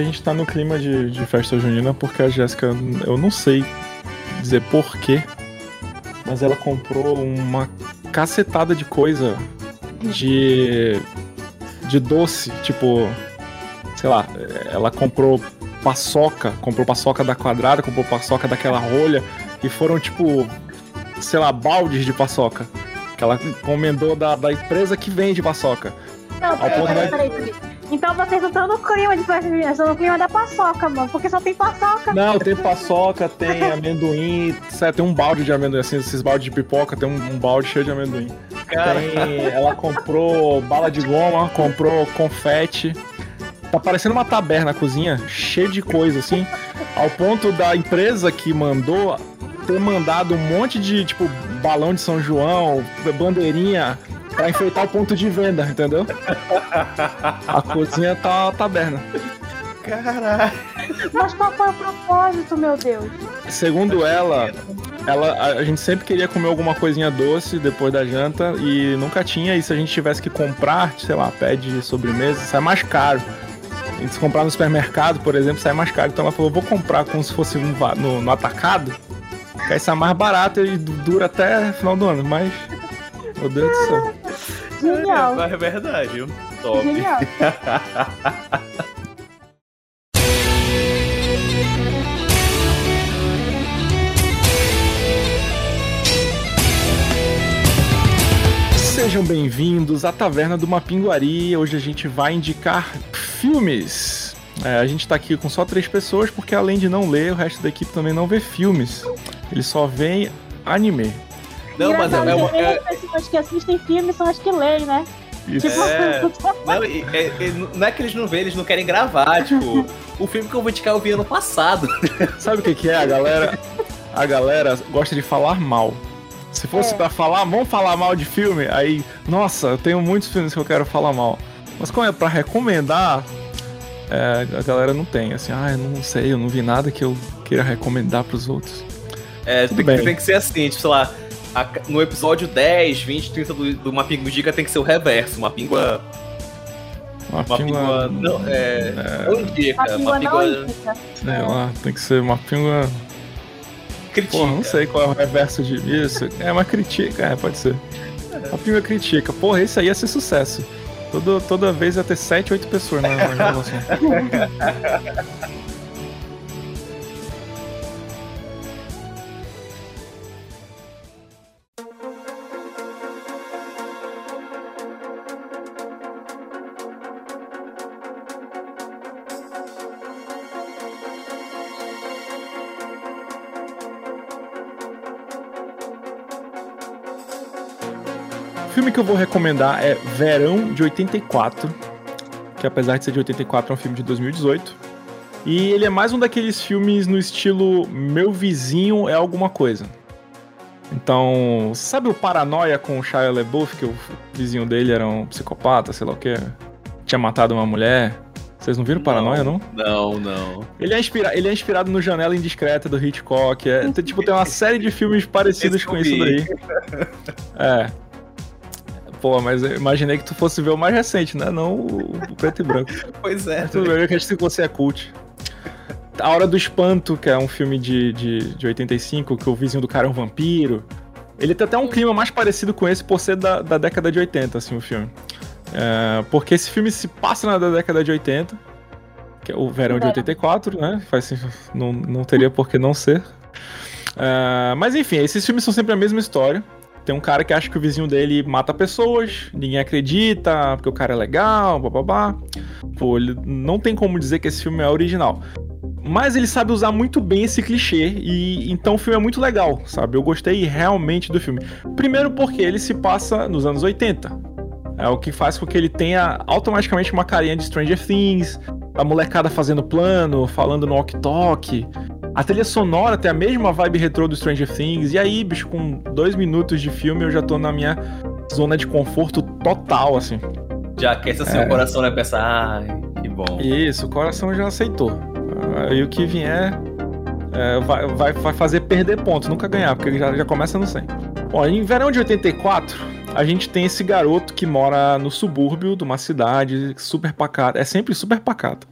aqui a gente tá no clima de, de festa junina porque a Jéssica, eu não sei dizer porquê, mas ela comprou uma cacetada de coisa de. de doce, tipo. Sei lá, ela comprou paçoca, comprou paçoca da quadrada, comprou paçoca daquela rolha, e foram tipo, sei lá, baldes de paçoca. Que ela encomendou da, da empresa que vende paçoca. Não, peraí, peraí, peraí, peraí. Então vocês não estão no clima de festa junina, estão no clima da paçoca, mano. Porque só tem paçoca. Não, tem paçoca, tem amendoim, tem um balde de amendoim, assim, esses baldes de pipoca, tem um, um balde cheio de amendoim. Tem, ela comprou bala de goma, comprou confete. Tá parecendo uma taberna na cozinha, cheio de coisa, assim. Ao ponto da empresa que mandou ter mandado um monte de, tipo, balão de São João, bandeirinha, pra enfeitar o ponto de venda, entendeu? A cozinha tá uma taberna. Caralho. Mas qual foi o propósito, meu Deus? Segundo ela, ela, a, a gente sempre queria comer alguma coisinha doce depois da janta e nunca tinha. E se a gente tivesse que comprar, sei lá, pede sobremesa, sai mais caro. A gente se comprar no supermercado, por exemplo, sai mais caro. Então ela falou, vou comprar como se fosse um va- no, no atacado, que aí sai mais barato e du- dura até final do ano. Mas, meu Deus do céu. Genial. É, é verdade, viu? Top. Genial. Sejam bem-vindos à Taverna do Mapinguari. Hoje a gente vai indicar filmes. É, a gente tá aqui com só três pessoas porque além de não ler, o resto da equipe também não vê filmes. Eles só veem anime. Não, mas é, é, uma- é- as pessoas que assistem filmes são as que leem, né? Isso. Tipo, É. não, é- é- não é que eles não veem, eles não querem gravar. Tipo, o filme que eu vou indicar eu vi ano passado. Sabe o que, que é? A galera, a galera gosta de falar mal. Se fosse É. pra falar, vamos falar mal de filme, aí, nossa, eu tenho muitos filmes que eu quero falar mal. Mas como é pra recomendar, é, a galera não tem, assim, ah, eu não sei, eu não vi nada que eu queira recomendar pros outros. É, Tudo tem, bem. tem que ser assim, tipo, sei lá, a- no episódio 10, 20, 30 do, do Mapingo Dica tem que ser o reverso. Uma pingua. Uma Uma pingua, pingua. Não, é. Não indica. Uma língua não pingua. sei lá, tem que ser uma pingua. Critica. Porra, não sei qual é o reverso de isso. É uma critica, é, pode ser. A pingua critica. Porra, esse aí ia ser sucesso. Todo, toda vez ia ter 7, 8 pessoas na, na gravação. O filme que eu vou recomendar é Verão de 84, que apesar de ser de 84 é um filme de 2018. E ele é mais um daqueles filmes no estilo Meu Vizinho é Alguma Coisa. Então, sabe o Paranoia com o Shia LaBeouf, que o vizinho dele era um psicopata, sei lá o que, tinha matado uma mulher? Vocês não viram Paranoia, não? Não, não. Ele é, inspira ele é inspirado no Janela Indiscreta do Hitchcock. É, tipo, tem uma série de filmes parecidos com isso daí. É. Pô, mas eu imaginei que tu fosse ver o mais recente, né? Não o, o preto e branco. Pois é. Tudo bem, eu acredito que você é cult. A Hora do Espanto, que é um filme de, de, de 85, que o vizinho do cara é um vampiro. Ele tem até um clima mais parecido com esse por ser da, da década de 80, assim, o filme. É, porque esse filme se passa na da década de 80, que é o verão de Verão. 84, né? Faz, sen- não, não teria por que não ser. É, mas enfim, esses filmes são sempre a mesma história. Tem um cara que acha que o vizinho dele mata pessoas, ninguém acredita, porque o cara é legal, bababá. Pô, ele não tem como dizer que esse filme é original. Mas ele sabe usar muito bem esse clichê e então o filme é muito legal, sabe? Eu gostei realmente do filme. Primeiro porque ele se passa nos anos 80. É o que faz com que ele tenha automaticamente uma carinha de Stranger Things, a molecada fazendo plano, falando no walk-talk. A trilha sonora tem a mesma vibe retrô do Stranger Things. E aí, bicho, com dois minutos de filme eu já tô na minha zona de conforto total, assim. Já aquece assim É. o coração, né? Pensa, ai, que bom. Isso, o coração já aceitou. Aí o que vier é, vai, vai, vai fazer perder pontos, nunca ganhar, porque já, já começa no 100. Bom, em verão de 84, a gente tem esse garoto que mora no subúrbio de uma cidade super pacata. É sempre super pacata.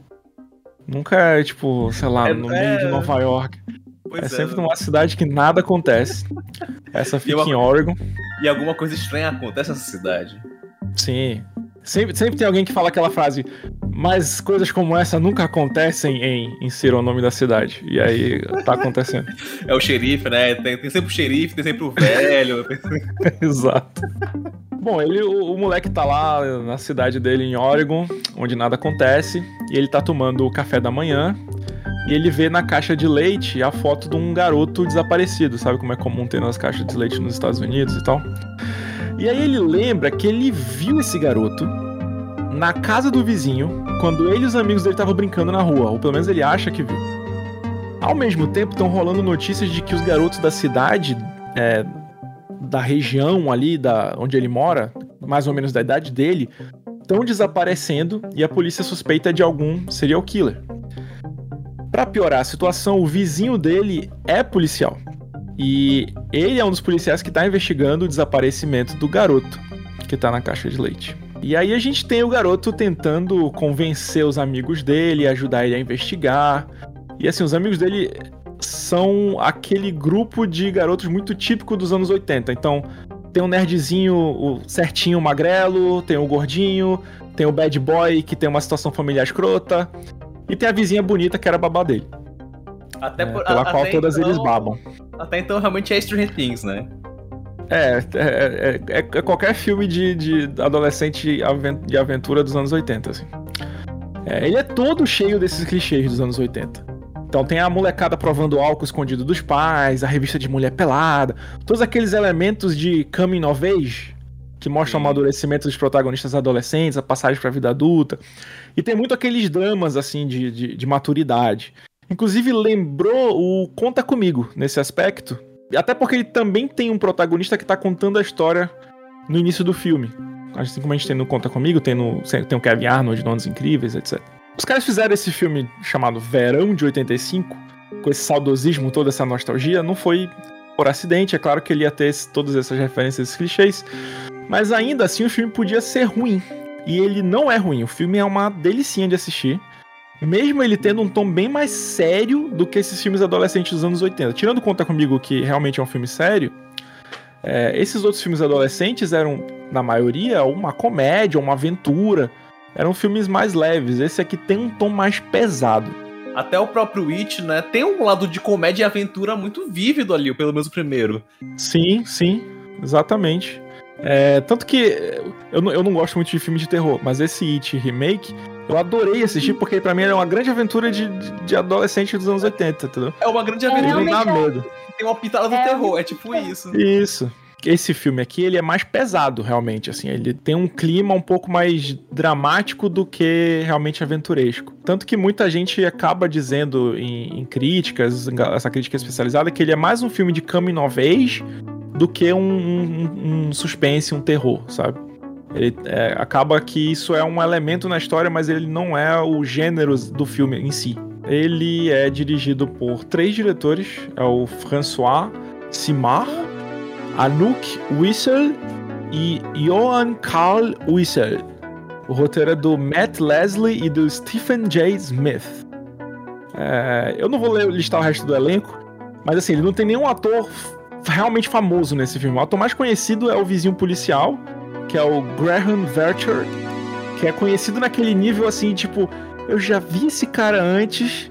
Nunca é, tipo, sei lá, É- no é- meio de Nova York. Pois é é, sempre né? numa cidade que nada acontece. Essa fica uma- em Oregon. E alguma coisa estranha acontece nessa cidade. Sim. Sempre, sempre tem alguém que fala aquela frase, mas coisas como essa nunca acontecem em inserir o nome da cidade. E aí tá acontecendo. É o xerife, né? Tem, tem sempre o xerife, tem sempre o velho. Exato. Bom, ele, o, o moleque tá lá na cidade dele em Oregon, onde nada acontece, e ele tá tomando o café da manhã. E ele vê na caixa de leite a foto de um garoto desaparecido, sabe como é comum ter nas caixas de leite nos Estados Unidos e tal. E aí ele lembra que ele viu esse garoto na casa do vizinho quando ele e os amigos dele estavam brincando na rua, ou pelo menos ele acha que viu. Ao mesmo tempo, estão rolando notícias de que os garotos da cidade, é, da região ali, da, onde ele mora, mais ou menos da idade dele, estão desaparecendo e a polícia suspeita de algum serial killer. Pra piorar a situação, o vizinho dele é policial. E ele é um dos policiais que tá investigando o desaparecimento do garoto que tá na caixa de leite. E aí a gente tem o garoto tentando convencer os amigos dele, ajudar ele a investigar. E assim, os amigos dele são aquele grupo de garotos muito típico dos anos 80. Então, tem um nerdzinho o certinho magrelo, tem o gordinho, tem o bad boy que tem uma situação familiar escrota, e tem a vizinha bonita que era babá dele, Até é, por, pela a- qual todas então- eles babam. Até então realmente é Stranger Things, né? É, é, é- é qualquer filme de, de adolescente de aventura dos anos 80, assim. É, ele é todo cheio desses clichês dos anos 80. Então tem a molecada provando álcool escondido dos pais, a revista de mulher pelada, todos aqueles elementos de coming of age que mostram o amadurecimento dos protagonistas adolescentes, a passagem pra vida adulta. E tem muito aqueles dramas, assim, de, de, de maturidade. Inclusive lembrou o Conta Comigo nesse aspecto, até porque ele também tem um protagonista que tá contando a história no início do filme. Assim como a gente tem no Conta Comigo, tem, no, tem o Kevin Arnold, Donos Incríveis, etc. Os caras fizeram esse filme chamado Verão de 85, com esse saudosismo, toda essa nostalgia, não foi por acidente, é claro que ele ia ter esse- todas essas referências, esses clichês, mas ainda assim o filme podia ser ruim. E ele não é ruim, o filme é uma delicinha de assistir. Mesmo ele tendo um tom bem mais sério do que esses filmes adolescentes dos anos 80. Tirando Conta Comigo, que realmente é um filme sério, é, esses outros filmes adolescentes eram, na maioria, uma comédia, uma aventura. Eram filmes mais leves. Esse aqui tem um tom mais pesado. Até o próprio It, né? Tem um lado de comédia e aventura muito vívido ali, pelo menos o primeiro. Sim, sim, exatamente. É, tanto que eu não, eu não gosto muito de filme de terror, mas esse It Remake eu adorei assistir porque pra mim era uma grande aventura de, de, adolescente dos anos 80, entendeu? É uma grande É, aventura. não dá medo. Tem uma pitada do É, terror, é tipo isso. Isso. Esse filme aqui, ele é mais pesado, realmente, assim. Ele tem um clima um pouco mais dramático do que realmente aventuresco. Tanto que muita gente acaba dizendo em, em críticas, essa crítica especializada, que ele é mais um filme de coming of age do que um, um- um suspense, um terror, sabe? Ele é, acaba que isso é um elemento na história, mas ele não é o gênero do filme em si. Ele é dirigido por três diretores, é o François Simard, Anouk Wissel e Johan Carl Wissel. O roteiro é do Matt Leslie e do Stephen J. Smith. É, eu não vou listar o resto do elenco, mas assim, ele não tem nenhum ator realmente famoso nesse filme. O ator mais conhecido é o vizinho policial, que é o Graham Vercher, que é conhecido naquele nível assim, tipo, eu já vi esse cara antes,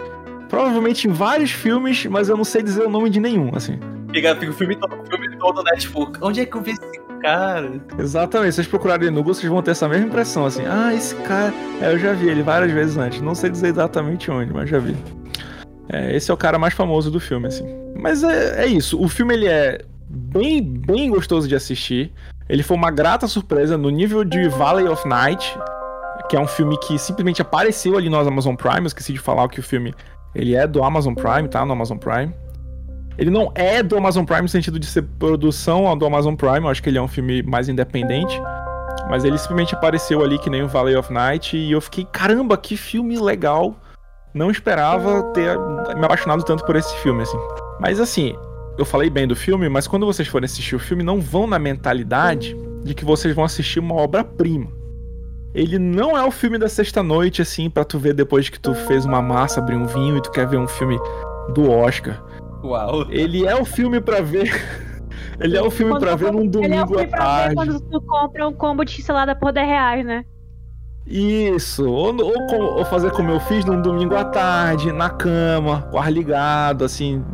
provavelmente em vários filmes, mas eu não sei dizer o nome de nenhum, assim. Fica o filme todo, o filme todo, né? Tipo, onde é que eu vi esse cara? Exatamente, se vocês procurarem no Google, vocês vão ter essa mesma impressão, assim, ah, esse cara, é, eu já vi ele várias vezes antes, não sei dizer exatamente onde, mas já vi. É, esse é o cara mais famoso do filme, assim. Mas é, é isso, o filme ele é bem, bem gostoso de assistir, ele foi uma grata surpresa no nível de Valley of Night, que é um filme que simplesmente apareceu ali no Amazon Prime, eu esqueci de falar que o filme, ele é do Amazon Prime, tá, no Amazon Prime. Ele não é do Amazon Prime no sentido de ser produção do Amazon Prime, eu acho que ele é um filme mais independente. Mas ele simplesmente apareceu ali que nem o Valley of Night e eu fiquei, caramba, que filme legal. Não esperava ter me apaixonado tanto por esse filme, assim. Mas assim, eu falei bem do filme, mas quando vocês forem assistir o filme, não vão na mentalidade de que vocês vão assistir uma obra-prima. Ele não é o filme da sexta-noite, assim, pra tu ver depois que tu fez uma massa, abrir um vinho e tu quer ver um filme do Oscar. Uau. Ele é o filme pra ver. Ele é o filme pra ver num Ele é o domingo filme à pra ver tarde. quando tu compra um combo de salada por 10 reais, né? Isso, ou, ou, ou fazer como eu fiz num domingo à tarde, na cama, com ar ligado, assim.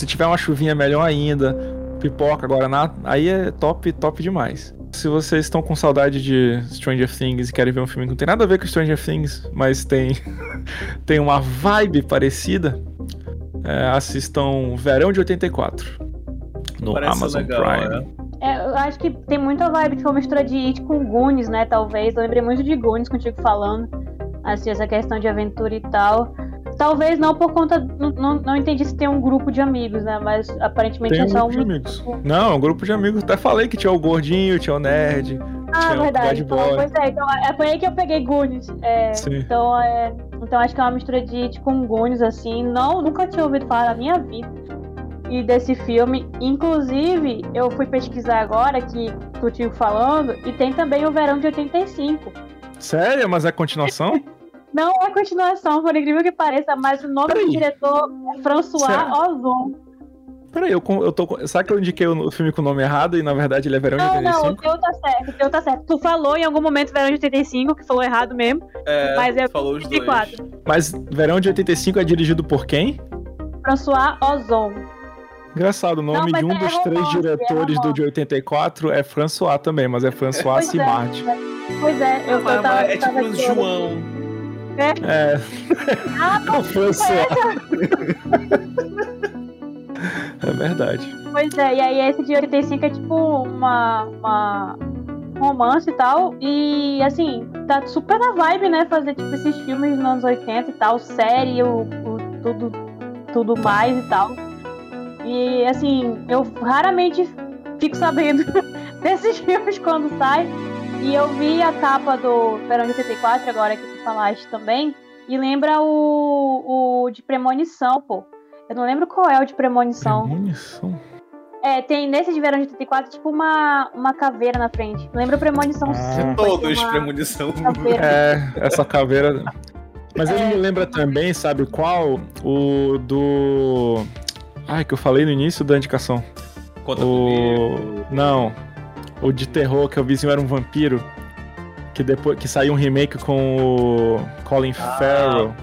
Se tiver uma chuvinha, melhor ainda. Pipoca, Guaraná, aí é top, top demais. Se vocês estão com saudade de Stranger Things e querem ver um filme que não tem nada a ver com Stranger Things, mas tem, tem uma vibe parecida, é, assistam Verão de 84 no Parece Amazon legal, Prime. né? É, eu acho que tem muita vibe de uma mistura de It com Goonies, né? Talvez. Eu lembrei muito de Goonies contigo falando. Assim, essa questão de aventura e tal. Talvez não por conta. Não, não, não entendi se tem um grupo de amigos, né? Mas aparentemente Tem é um só grupo de um. amigos. Não, é um grupo de amigos. Até falei que tinha o gordinho, tinha o nerd. Ah, verdade. Então, pois é, então é, foi aí que eu peguei Goonies. É, então, é, então acho que é uma mistura de It com Goonies, assim. Não, nunca tinha ouvido falar na minha vida. E desse filme. Inclusive, eu fui pesquisar agora que tu tinha falando, e tem também o Verão de 85. Sério? Mas é continuação? Não é continuação, por incrível que pareça, mas o nome Peraí. do diretor é François Sério? Ozon. Peraí, eu, eu tô. Será que eu indiquei o, filme com o nome errado e na verdade ele é Verão de Não, não, o 85? teu tá certo, o teu tá certo. Tu falou em algum momento Verão de 85, que falou errado mesmo, É, mas é falou os dois. 84. Mas Verão de 85 é dirigido por quem? François Ozon. Engraçado, o nome Não, de um é dos três é diretores do romance. de 84 é François também, mas é François Pois é. Simard. Pois é, eu, eu Mas- tava. é tava tipo aqui, João. É, Ah, o François. É verdade. pois é, e aí esse de 85 é tipo uma, uma romance e tal. E assim, tá super na vibe, né? Fazer tipo esses filmes nos anos 80 e tal, série, o, o tudo, tudo mais e tal. E assim, eu raramente fico sabendo desses filmes quando sai. E eu vi a capa do Verão de 84, agora que tu falaste também. E lembra o, o de Premonição, pô. Eu não lembro qual é o de Premonição. Premonição. É, tem nesse de Verão de 84, tipo uma, uma caveira na frente. Lembra o Premonição Ah. 5? Todos uma premonição. caveira. É, essa caveira. Mas ele É. me lembra também, sabe qual? O do. Ai, que eu falei no início da indicação. Conta comigo. O. Não. O de terror, que o vizinho era um vampiro. Que depois que saiu um remake com o Colin Ah. Farrell.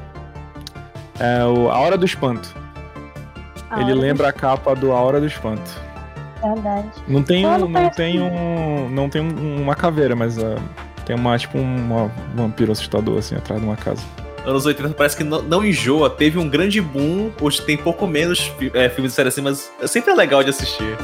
É o A Hora do Espanto. A Ele lembra a capa do A Hora do Espanto. do- Verdade. Não tem, um, não tem um. Não tem um- uma caveira, mas ah, tem uma, tipo, um vampiro assustador assim atrás de uma casa. Anos 80 parece que não, não enjoa. Teve um grande boom. Hoje tem pouco menos é, filmes de série assim, mas sempre é legal de assistir.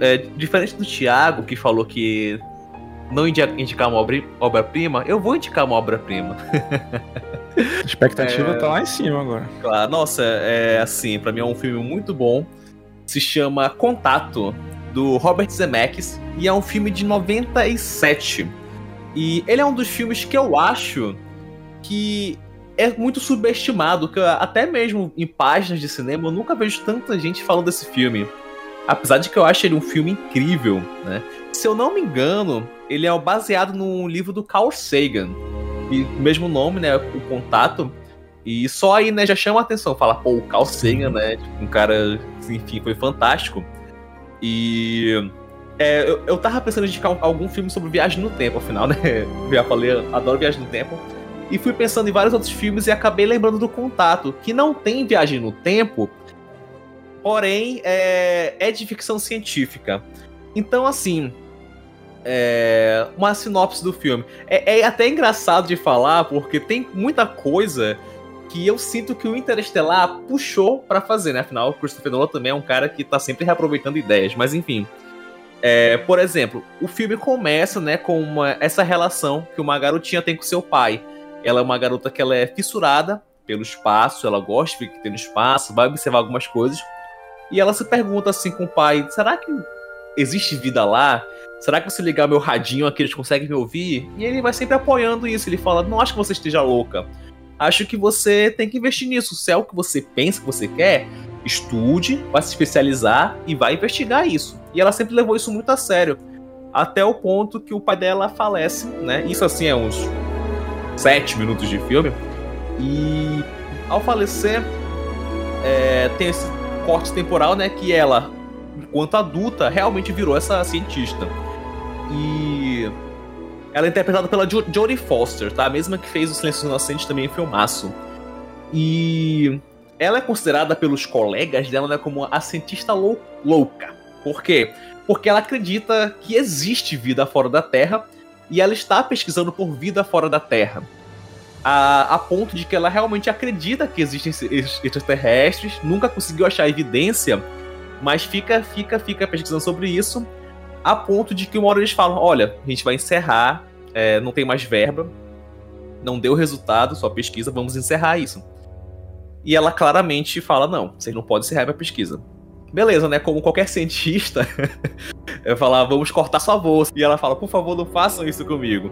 É, diferente do Thiago, que falou que não indi- indicar uma obra- obra-prima, eu vou indicar uma obra-prima. A expectativa É. tá lá em cima agora. Claro, nossa, é assim, pra mim é um filme muito bom. Se chama Contato, do Robert Zemeckis, e é um filme de 97. E ele é um dos filmes que eu acho que é muito subestimado, que até mesmo em páginas de cinema eu nunca vejo tanta gente falando desse filme. Apesar de que eu acho ele um filme incrível, né? Se eu não me engano, ele é baseado num livro do Carl Sagan. E o mesmo nome, né? O Contato. E só aí, né, já chama a atenção. Fala, pô, o Carl Sagan, né? Tipo, um cara, enfim, foi fantástico. E. é, eu, eu tava pensando em indicar um- algum filme sobre viagem no tempo, afinal, né? Eu já falei, eu adoro viagem no tempo. E fui pensando em vários outros filmes e acabei lembrando do Contato, que não tem viagem no tempo, porém é, é de ficção científica. Então, assim, é, uma sinopse do filme. É, é até engraçado de falar, porque tem muita coisa que eu sinto que o Interestelar puxou pra fazer, né? Afinal, o Christopher Nolan também é um cara que tá sempre reaproveitando ideias, mas enfim. É, por exemplo, o filme começa, né, com uma- essa relação que uma garotinha tem com seu pai. Ela é uma garota que ela é fissurada pelo espaço, ela gosta de ter no espaço, vai observar algumas coisas. E ela se pergunta assim com o pai: será que existe vida lá? Será que se ligar meu radinho aqui eles conseguem me ouvir? E ele vai sempre apoiando isso. Ele fala: Não acho que você esteja louca. Acho que você tem que investir nisso. Se é o que você pensa que você quer, estude, vai se especializar e vai investigar isso. E ela sempre levou isso muito a sério. Até o ponto que o pai dela falece, né? Isso assim é uns sete minutos de filme. E ao falecer, é, tem esse corte temporal, né? Que ela, enquanto adulta, realmente virou essa cientista. E ela é interpretada pela jo Jodie Foster, tá? A mesma que fez O Silêncio Inocente também em filmaço. E ela é considerada pelos colegas dela né, como a cientista lou louca. Por quê? Porque ela acredita que existe vida fora da Terra e ela está pesquisando por vida fora da Terra. A, a ponto de que ela realmente acredita que existem extraterrestres, nunca conseguiu achar evidência, mas fica, fica, fica pesquisando sobre isso, a ponto de que uma hora eles falam: olha, a gente vai encerrar, é, não tem mais verba, não deu resultado, sua pesquisa, vamos encerrar isso. E ela claramente fala: não, vocês não podem encerrar minha pesquisa. Beleza, né? Como qualquer cientista, eu falar, vamos cortar sua voz. E ela fala, por favor, não façam isso comigo.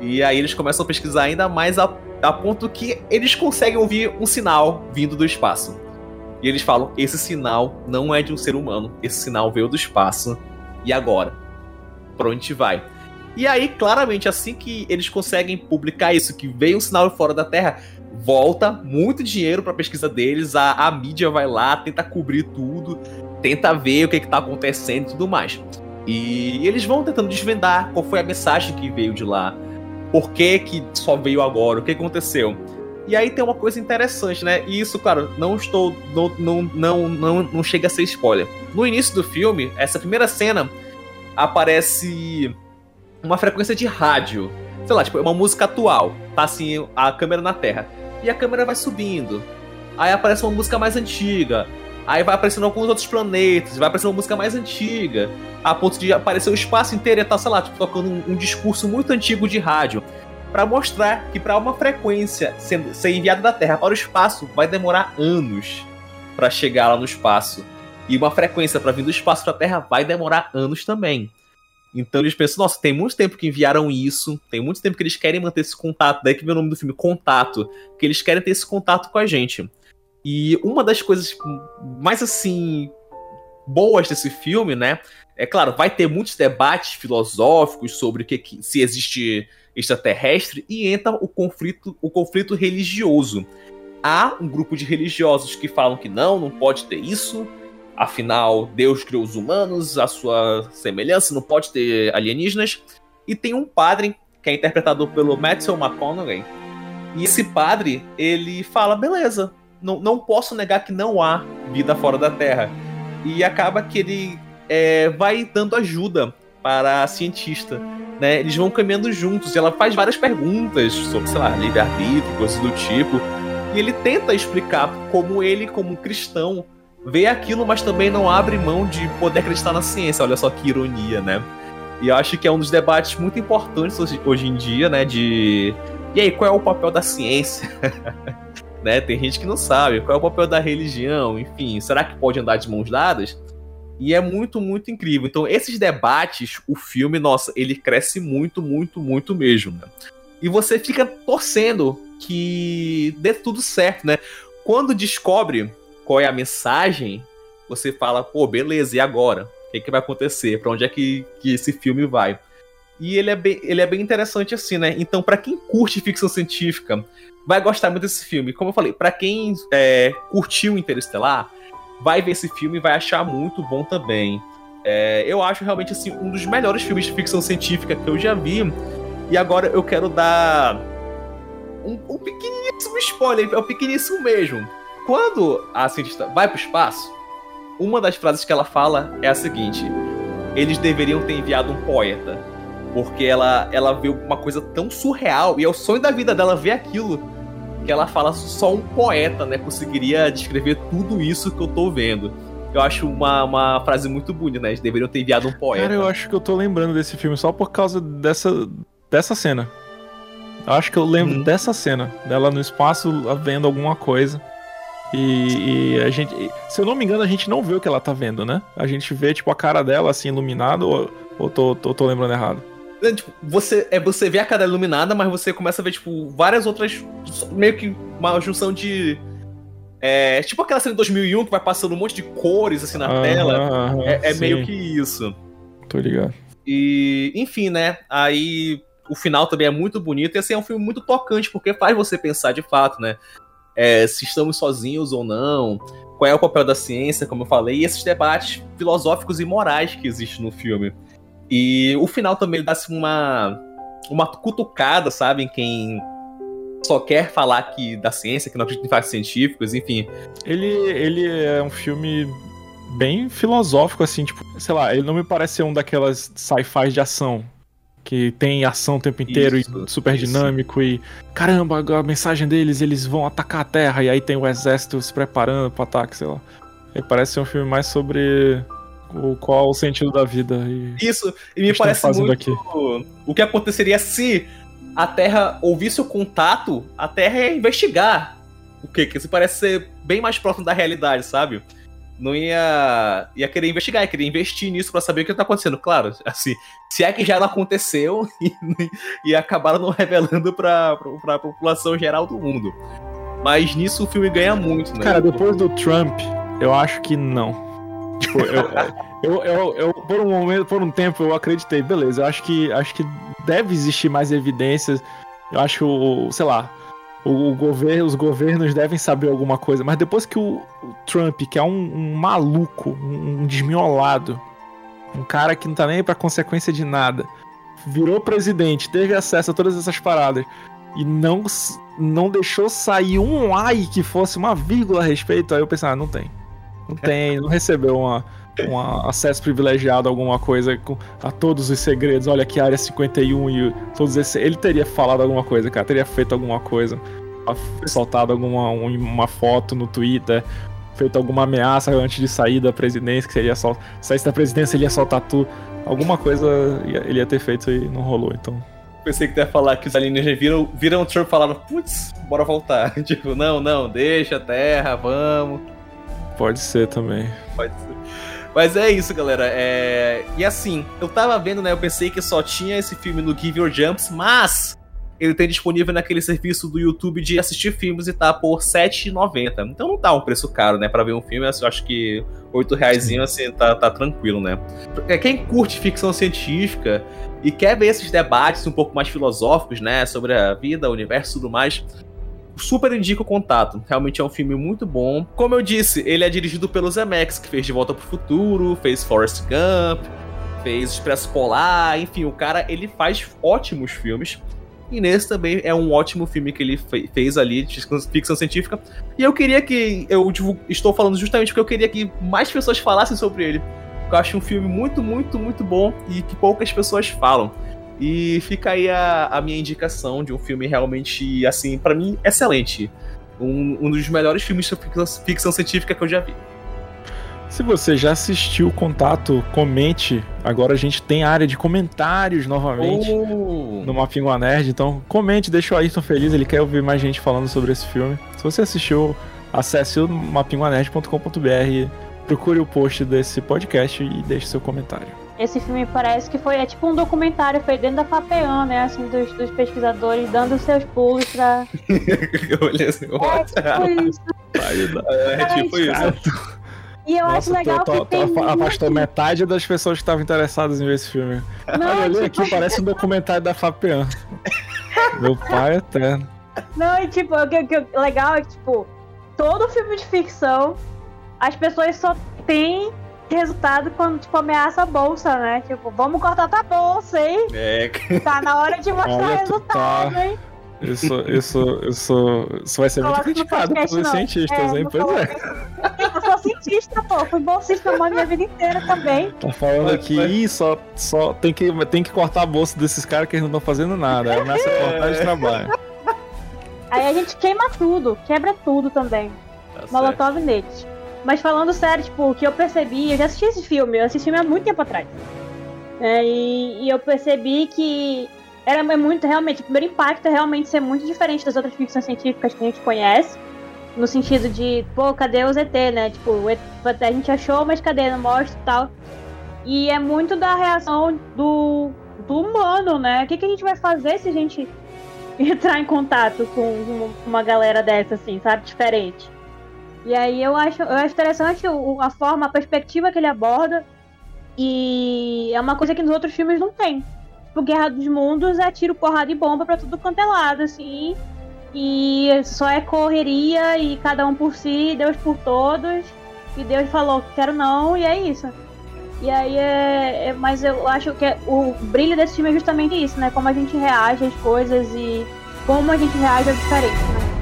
E aí eles começam a pesquisar ainda mais a, a ponto que eles conseguem ouvir um sinal vindo do espaço. E eles falam: esse sinal não é de um ser humano, esse sinal veio do espaço. E agora? Pra onde vai? E aí, claramente, assim que eles conseguem publicar isso, que veio um sinal fora da Terra, volta muito dinheiro pra pesquisa deles, a, a mídia vai lá, tenta cobrir tudo, tenta ver o que, que tá acontecendo e tudo mais. E eles vão tentando desvendar qual foi a mensagem que veio de lá, por que, que só veio agora, o que aconteceu. E aí tem uma coisa interessante, né? E isso, claro, não estou. Não, não, não, não, não chega a ser spoiler. No início do filme, essa primeira cena aparece uma frequência de rádio. Sei lá, tipo, é uma música atual. Tá assim, a câmera na Terra. E a câmera vai subindo. Aí aparece uma música mais antiga. Aí vai aparecendo alguns outros planetas, vai aparecendo uma música mais antiga, a ponto de aparecer o espaço inteiro e tá, sei lá, tipo, tocando um, um discurso muito antigo de rádio para mostrar que para uma frequência sendo, ser enviada da Terra para o espaço vai demorar anos para chegar lá no espaço. E uma frequência para vir do espaço para a Terra vai demorar anos também. Então eles pensam, nossa, tem muito tempo que enviaram isso, tem muito tempo que eles querem manter esse contato, daí que vem o nome do filme, Contato, que eles querem ter esse contato com a gente. E uma das coisas mais assim boas desse filme, né? É claro, vai ter muitos debates filosóficos sobre o que, que se existe extraterrestre e entra o conflito, o conflito religioso. Há um grupo de religiosos que falam que não, não pode ter isso. Afinal, Deus criou os humanos, a sua semelhança, não pode ter alienígenas. E tem um padre, que é interpretado pelo Matthew McConaughey. E esse padre, ele fala: beleza, não, não posso negar que não há vida fora da Terra. E acaba que ele é, vai dando ajuda para a cientista né? Eles vão caminhando juntos e ela faz várias perguntas sobre, sei lá, livre-arbítrio, coisas do tipo. E ele tenta explicar como ele, como cristão, vê aquilo, mas também não abre mão de poder acreditar na ciência. Olha só que ironia, né? E eu acho que é um dos debates muito importantes hoje, hoje em dia, né? De. E aí, qual é o papel da ciência? né? Tem gente que não sabe. Qual é o papel da religião? Enfim, será que pode andar de mãos dadas? E é muito, muito incrível. Então, esses debates, o filme, nossa, ele cresce muito, muito, muito mesmo. Né? E você fica torcendo que dê tudo certo, né? Quando descobre qual é a mensagem, você fala, pô, beleza, e agora? O que, que vai acontecer? Para onde é que, que esse filme vai? E ele é bem, ele é bem interessante assim, né? Então, para quem curte ficção científica, vai gostar muito desse filme. Como eu falei, para quem é, curtiu Interestelar, vai ver esse filme e vai achar muito bom também. É, eu acho realmente assim um dos melhores filmes de ficção científica que eu já vi. E agora eu quero dar um, um pequeníssimo spoiler, é um pequeníssimo mesmo. Quando a cientista vai para o espaço, uma das frases que ela fala é a seguinte: eles deveriam ter enviado um poeta, porque ela ela vê uma coisa tão surreal e é o sonho da vida dela ver aquilo que ela fala só um poeta, né, conseguiria descrever tudo isso que eu tô vendo. Eu acho uma, uma frase muito bonita, né? Eles deveriam ter enviado um poeta. Cara, eu acho que eu tô lembrando desse filme só por causa dessa, dessa cena. Eu acho que eu lembro hum. dessa cena, dela no espaço vendo alguma coisa. E, e, a gente, se eu não me engano, a gente não vê o que ela tá vendo, né? A gente vê, tipo, a cara dela assim iluminada ou, ou tô, tô, tô lembrando errado? É, tipo, você, é, você vê a cara iluminada, mas você começa a ver, tipo, várias outras. Meio que uma junção de. É, tipo aquela cena de 2001 que vai passando um monte de cores assim na tela. é, é meio que isso. Tô ligado. E, enfim, né? Aí o final também é muito bonito e assim é um filme muito tocante porque faz você pensar de fato, né? É, se estamos sozinhos ou não, qual é o papel da ciência, como eu falei, e esses debates filosóficos e morais que existem no filme. E o final também dá-se uma, uma cutucada, sabe, em quem só quer falar que da ciência, que não acredita em fatos científicos, enfim. Ele, ele é um filme bem filosófico, assim, tipo, sei lá, ele não me parece ser um daquelas sci-fi de ação. Que tem ação o tempo inteiro isso, e super isso. dinâmico e. Caramba, a mensagem deles, eles vão atacar a Terra e aí tem o exército se preparando pro ataque, sei lá. Ele parece ser um filme mais sobre o qual o sentido da vida. E Isso, e me parece muito aqui. o que aconteceria se a Terra ouvisse o contato, a Terra ia investigar o que, que isso parece ser bem mais próximo da realidade, sabe? Não ia, ia querer investigar, ia querer investir nisso para saber o que tá acontecendo. Claro, assim, se é que já não aconteceu e, e acabaram não revelando pra, pra, pra população geral do mundo. Mas nisso o filme ganha muito, né? Cara, depois do Trump, eu acho que não. Tipo, eu, eu, eu, eu, por um momento, por um tempo, eu acreditei, beleza, eu acho que, acho que deve existir mais evidências. Eu acho que, sei lá, o, o governo, os governos devem saber alguma coisa. Mas depois que o, o Trump, que é um, um maluco, um, um, desmiolado, um cara que não tá nem pra consequência de nada, virou presidente, teve acesso a todas essas paradas e não, não deixou sair um ai que fosse uma vírgula a respeito, aí eu pensei, ah, não tem. Não tem, não recebeu uma, um acesso privilegiado a alguma coisa com, a todos os segredos. Olha aqui, área 51 e todos esses. Ele teria falado alguma coisa, cara. Teria feito alguma coisa. Soltado alguma uma foto no Twitter. Feito alguma ameaça antes de sair da presidência. Que seria só. Saísse da presidência, ele ia soltar tudo. Alguma coisa ele ia ter feito e não rolou, então. Pensei que ia falar que os alienígenas viram, viram o Trump e falaram: putz, bora voltar. tipo, não, não, deixa a terra, vamos. Pode ser também. Pode ser. Mas é isso, galera. É... E assim, eu tava vendo, né? Eu pensei que só tinha esse filme no Give Your Jumps, mas ele tem disponível naquele serviço do YouTube de assistir filmes e tá por R$7,90. Então não tá um preço caro, né? Pra ver um filme, eu acho que 8,00 reais assim, tá, tá tranquilo, né? É, quem curte ficção científica e quer ver esses debates um pouco mais filosóficos, né? Sobre a vida, o universo e tudo mais, super indico o contato. Realmente é um filme muito bom. Como eu disse, ele é dirigido pelo Zemeckis, que fez De Volta pro Futuro, fez Forrest Gump, fez Expresso Polar, enfim, o cara ele faz ótimos filmes. E nesse também é um ótimo filme que ele fez ali de ficção científica. E eu queria que. Eu estou falando justamente porque eu queria que mais pessoas falassem sobre ele. Eu acho um filme muito, muito, muito bom e que poucas pessoas falam. E fica aí a, a minha indicação de um filme realmente, assim, para mim, excelente. Um, um, dos melhores filmes de ficção, ficção científica que eu já vi. Se você já assistiu Contato, comente. Agora a gente tem área de comentários novamente oh. no Mapingua Nerd. Então comente, deixa o Ayrton feliz. Ele quer ouvir mais gente falando sobre esse filme. Se você assistiu, acesse o mapinguanerd.com.br, procure o post desse podcast e deixe seu comentário. Esse filme parece que foi é tipo um documentário feito dentro da FAPEAN, né? Assim, dos, dos pesquisadores dando seus pulos pra. Olha assim, é, tipo isso. É, tipo isso. E eu Nossa, acho legal tô, tô, que tem. Afastou metade das pessoas que estavam interessadas em ver esse filme. Não, Olha, olhei tipo... aqui, parece um documentário da FAPEAN. Meu pai é eterno. Não, e tipo, o que, que legal é que, tipo, todo filme de ficção, as pessoas só têm resultado quando, tipo, ameaça a bolsa, né? Tipo, vamos cortar tua bolsa, hein? É. Tá na hora de mostrar Olha, resultado, tá... hein? Isso, isso, isso, isso vai ser Coloca muito criticado pelos cientistas, é, hein? Pois é. Eu sou cientista, pô. Fui bolsista a minha vida inteira também. Tá falando aqui, ih, só, só tem, que, tem que cortar a bolsa desses caras que eles não estão fazendo nada. É ameaça cortar de trabalho. Aí a gente queima tudo, quebra tudo também. Tá Molotov neles. Mas falando sério, tipo, o que eu percebi, eu já assisti esse filme, eu assisti filme há muito tempo atrás. É, e, e, eu percebi que era muito, realmente, o primeiro impacto é realmente ser muito diferente das outras ficções científicas que a gente conhece. no sentido de, pô, cadê os ET, né? Tipo, a gente achou, mas cadê? Não mostra e tal. E é muito da reação do, do humano, né? O que, que a gente vai fazer se a gente entrar em contato com uma galera dessa, assim, sabe? Diferente. E aí eu acho, eu acho interessante a forma, a perspectiva que ele aborda. E é uma coisa que nos outros filmes não tem. O Guerra dos Mundos é tiro, porrada e bomba pra tudo quanto é lado, assim. E só é correria e cada um por si, Deus por todos. E Deus falou, quero não, e é isso. E aí é, é, Mas eu acho que é, o brilho desse filme é justamente isso, né? Como a gente reage às coisas e como a gente reage a diferente, né?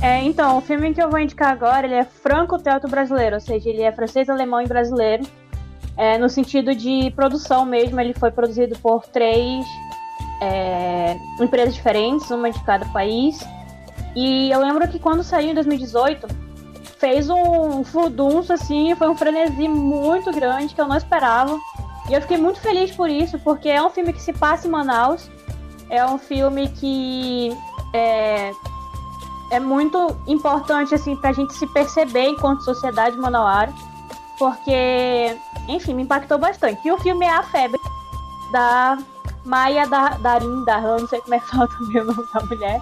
É, então, o filme que eu vou indicar agora, ele é franco-teatro brasileiro, ou seja, ele é francês, alemão e brasileiro. É, no sentido de produção mesmo, ele foi produzido por três é, empresas diferentes, uma de cada país. E eu lembro que quando saiu em 2018, fez um furdunço, assim, foi um frenesi muito grande que eu não esperava. E eu fiquei muito feliz por isso, porque é um filme que se passa em Manaus, é um filme que é, é muito importante assim para a gente se perceber enquanto sociedade manauara, porque, enfim, me impactou bastante. E o filme é A Febre, da Maia da, Darim, da não sei como é que fala também o nome da mulher.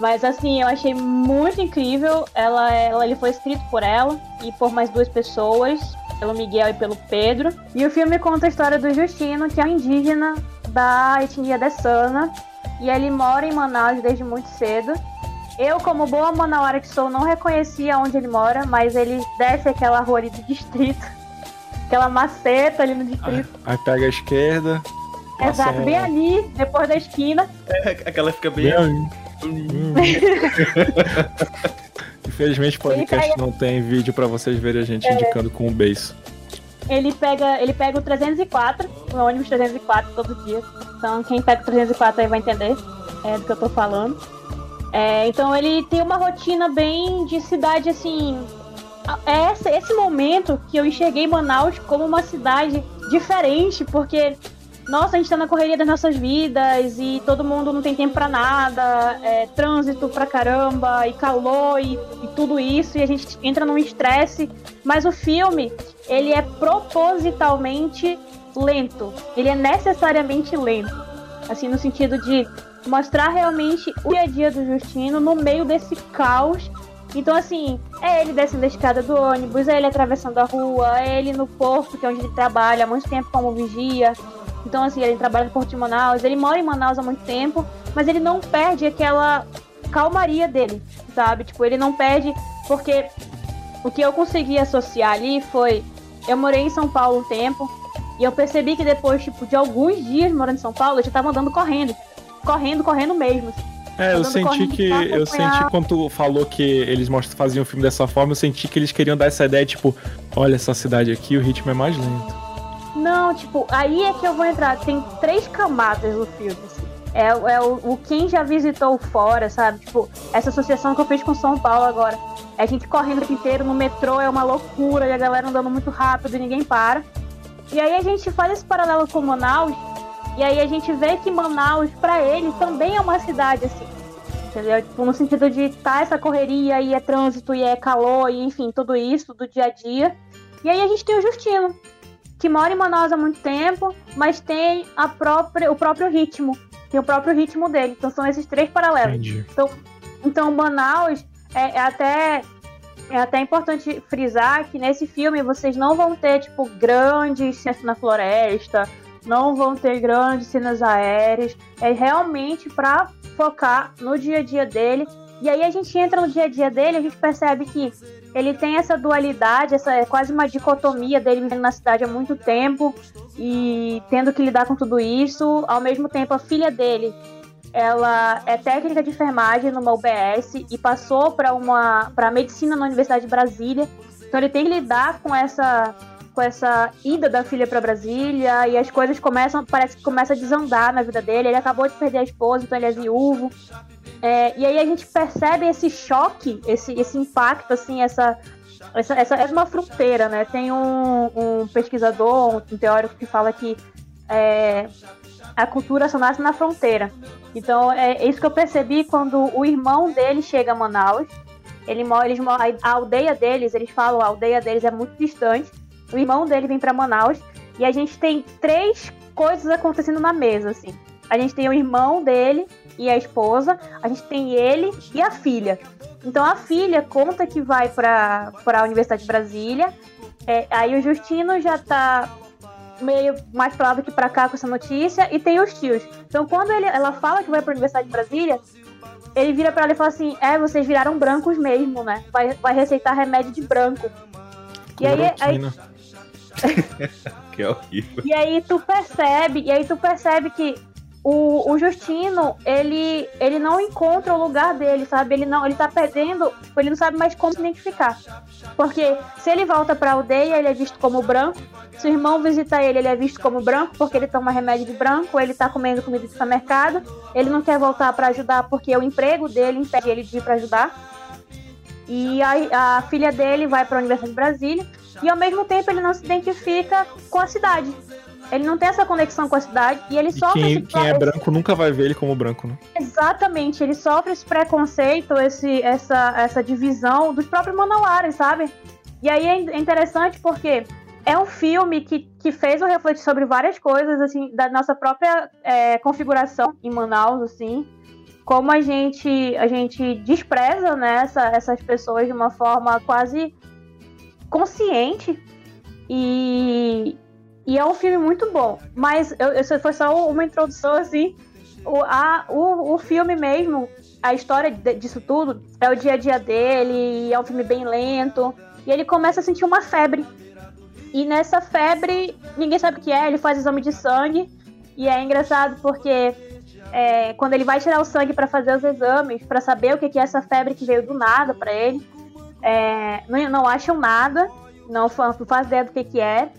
Mas assim, eu achei muito incrível. Ela, ela, ele foi escrito por ela e por mais duas pessoas, pelo Miguel e pelo Pedro. E o filme conta a história do Justino, que é um indígena da etnia Dessana. E ele mora em Manaus desde muito cedo. Eu, como boa manauara que sou, não reconhecia onde ele mora, mas ele desce aquela rua ali do distrito. Aquela maceta ali no distrito. Aí, aí pega a esquerda. Exato, bem ali, depois da esquina. É, aquela fica bem. bem ali. Infelizmente o podcast pega... não tem vídeo para vocês verem a gente é. indicando com o beijo. Ele pega, ele pega o 304, o ônibus 304 todo dia. Então quem pega o 304 aí vai entender é, do que eu tô falando. É, então ele tem uma rotina bem de cidade assim. É esse, esse momento que eu enxerguei Manaus como uma cidade diferente, porque nossa, a gente tá na correria das nossas vidas e todo mundo não tem tempo para nada, é, trânsito pra caramba, e calor e, e, tudo isso, e a gente entra num estresse. Mas o filme, ele é propositalmente lento, ele é necessariamente lento. Assim, no sentido de mostrar realmente o dia a dia do Justino no meio desse caos. Então, assim, é ele descendo a escada do ônibus, é ele atravessando a rua, é ele no porto, que é onde ele trabalha há muito tempo como vigia. Então, assim, ele trabalha no Porto de Manaus, ele mora em Manaus há muito tempo, mas ele não perde aquela calmaria dele, sabe? Tipo, ele não perde, porque o que eu consegui associar ali foi. Eu morei em São Paulo um tempo, e eu percebi que depois, tipo, de alguns dias morando em São Paulo, eu já tava andando correndo correndo, correndo mesmo. É, eu senti que. Eu senti quando tu falou que eles mostram, faziam o filme dessa forma, eu senti que eles queriam dar essa ideia, tipo, olha essa cidade aqui, o ritmo é mais lento. Não, tipo, aí é que eu vou entrar. Tem três camadas no filme, assim. É, é o, o quem já visitou fora, sabe? Tipo, essa associação que eu fiz com São Paulo agora. É a gente correndo o inteiro no metrô, é uma loucura, e a galera andando muito rápido e ninguém para. E aí a gente faz esse paralelo com Manaus, e aí a gente vê que Manaus, para ele, também é uma cidade assim. Entendeu? Tipo, no sentido de tá essa correria e é trânsito e é calor e enfim, tudo isso do dia a dia. E aí a gente tem o Justino, que mora em Manaus há muito tempo, mas tem a própria, o próprio ritmo. Tem o próprio ritmo dele. Então são esses três paralelos. Entendi. Então, então Manaus é, é até é até importante frisar que nesse filme vocês não vão ter, tipo, grandes cenas na floresta, não vão ter grandes cenas aéreas, é realmente para focar no dia a dia dele. E aí a gente entra no dia a dia dele, a gente percebe que ele tem essa dualidade, essa é quase uma dicotomia dele vivendo na cidade há muito tempo e tendo que lidar com tudo isso. Ao mesmo tempo, a filha dele, ela é técnica de enfermagem numa UBS e passou para uma para medicina na Universidade de Brasília. Então ele tem que lidar com essa com essa ida da filha para Brasília e as coisas começam, parece que começa a desandar na vida dele. Ele acabou de perder a esposa, então ele é viúvo. É, e aí a gente percebe esse choque, esse, esse impacto, assim, essa, essa, essa é uma fronteira, né? Tem um, um pesquisador, um teórico que fala que é, a cultura só nasce na fronteira. Então é isso que eu percebi quando o irmão dele chega a Manaus. Ele, eles, a aldeia deles, eles falam, a aldeia deles é muito distante. O irmão dele vem para Manaus e a gente tem três coisas acontecendo na mesa, assim. A gente tem o irmão dele e a esposa, a gente tem ele e a filha. Então a filha conta que vai para a Universidade de Brasília. É, aí o Justino já tá meio mais pra lá do que pra cá com essa notícia, e tem os tios. Então, quando ele, ela fala que vai pra Universidade de Brasília, ele vira pra ela e fala assim: É, vocês viraram brancos mesmo, né? Vai, vai receitar remédio de branco. E aí, aí... que horrível. E aí tu percebe, e aí tu percebe que o, o Justino, ele, ele não encontra o lugar dele, sabe? Ele não, ele tá perdendo, ele não sabe mais como se identificar. Porque se ele volta pra aldeia, ele é visto como branco. Se o irmão visita ele, ele é visto como branco, porque ele toma remédio de branco, ele tá comendo comida de supermercado. Ele não quer voltar para ajudar porque o emprego dele impede ele de ir para ajudar. E a, a filha dele vai para a Universidade de Brasília e ao mesmo tempo ele não se identifica com a cidade. Ele não tem essa conexão com a cidade e ele e sofre quem, esse quem é branco nunca vai ver ele como branco, né? Exatamente, ele sofre esse preconceito, esse, essa, essa divisão dos próprios manauares, sabe? E aí é interessante porque é um filme que, que fez eu refletir sobre várias coisas, assim, da nossa própria é, configuração em Manaus, assim. Como a gente, a gente despreza né, essa, essas pessoas de uma forma quase consciente. E, e é um filme muito bom. Mas eu, eu, foi só uma introdução, assim. O, a, o, o filme mesmo, a história disso tudo, é o dia a dia dele, é um filme bem lento. E ele começa a sentir uma febre. E nessa febre, ninguém sabe o que é, ele faz exame de sangue. E é engraçado porque é, quando ele vai tirar o sangue para fazer os exames, para saber o que é essa febre que veio do nada para ele, é, não, não acham nada, não, não faz ideia do que, que é.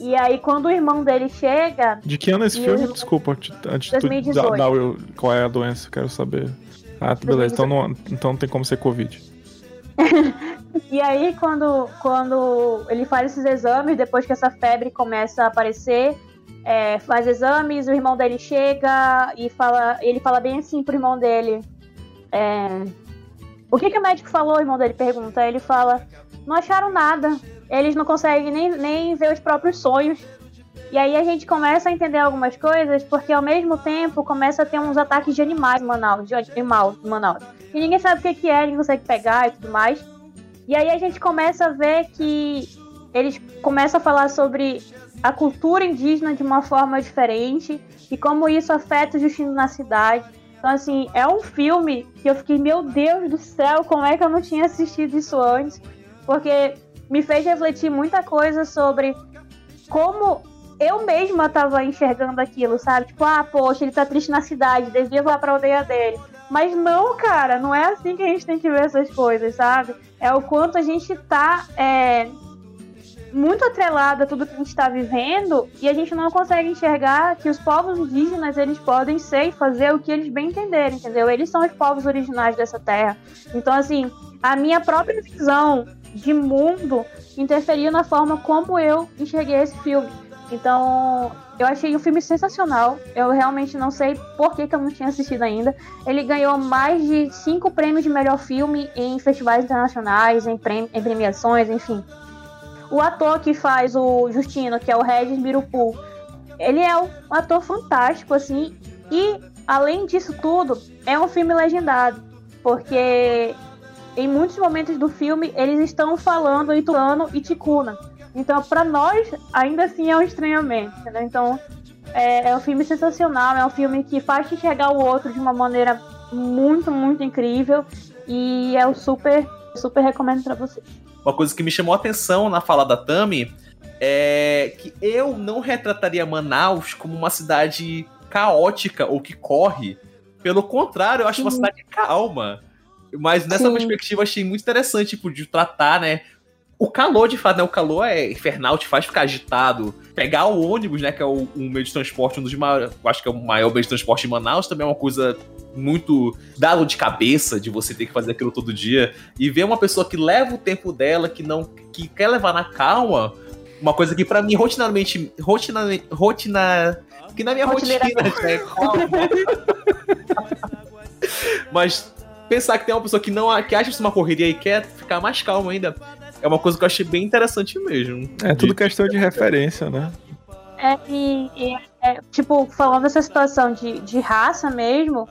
E aí, quando o irmão dele chega. De que ano é esse filme? Irmão... Desculpa, antes 2018. de dar qual é a doença, quero saber. Ah, beleza, então não, então não tem como ser Covid. e aí, quando, quando ele faz esses exames, depois que essa febre começa a aparecer, é, faz exames, o irmão dele chega e fala. Ele fala bem assim pro irmão dele. É, o que, que o médico falou? O irmão dele pergunta. Ele fala: Não acharam nada eles não conseguem nem, nem ver os próprios sonhos. E aí a gente começa a entender algumas coisas, porque ao mesmo tempo começa a ter uns ataques de animais em Manaus, de animal em Manaus. E ninguém sabe o que, que é, ninguém consegue pegar e tudo mais. E aí a gente começa a ver que eles começam a falar sobre a cultura indígena de uma forma diferente e como isso afeta o Justino na cidade. Então, assim, é um filme que eu fiquei, meu Deus do céu, como é que eu não tinha assistido isso antes? Porque me fez refletir muita coisa sobre como eu mesma estava enxergando aquilo, sabe? Tipo, ah, poxa, ele tá triste na cidade, devia lá pra aldeia dele. Mas não, cara, não é assim que a gente tem que ver essas coisas, sabe? É o quanto a gente tá é, muito atrelado a tudo que a gente está vivendo e a gente não consegue enxergar que os povos indígenas eles podem ser e fazer o que eles bem entenderem, entendeu? Eles são os povos originais dessa terra. Então, assim, a minha própria visão de mundo interferiu na forma como eu enxerguei esse filme. Então, eu achei o filme sensacional. Eu realmente não sei por que, que eu não tinha assistido ainda. Ele ganhou mais de cinco prêmios de melhor filme em festivais internacionais, em, em premiações, enfim. O ator que faz o Justino, que é o Regis Birupu, ele é um ator fantástico, assim. E, além disso tudo, é um filme legendado. Porque em muitos momentos do filme, eles estão falando Ituano e Ticuna. Então, para nós, ainda assim é um estranhamento, entendeu? Então, é, é, um filme sensacional, é um filme que faz te enxergar o outro de uma maneira muito, muito incrível. E é o super, super recomendo para vocês. Uma coisa que me chamou a atenção na fala da Tami é que eu não retrataria Manaus como uma cidade caótica ou que corre. Pelo contrário, eu acho uma cidade calma. Mas nessa Sim. perspectiva achei muito interessante, tipo, de tratar, né? O calor, de fato, né? O calor é infernal, te faz ficar agitado. Pegar o ônibus, né? Que é o, um meio de transporte, um dos maiores. Acho que é o maior meio de transporte de Manaus, também é uma coisa muito dado de cabeça de você ter que fazer aquilo todo dia. E ver uma pessoa que leva o tempo dela, que não. que quer levar na calma. Uma coisa que para mim, rotinamente. Rotina, rotina. Que na minha rotina. É calma. Mas pensar que tem uma pessoa que não que acha isso uma correria e quer ficar mais calmo ainda é uma coisa que eu achei bem interessante mesmo. É tudo questão de referência, né? É, e, e é, tipo, falando dessa situação de, de raça mesmo,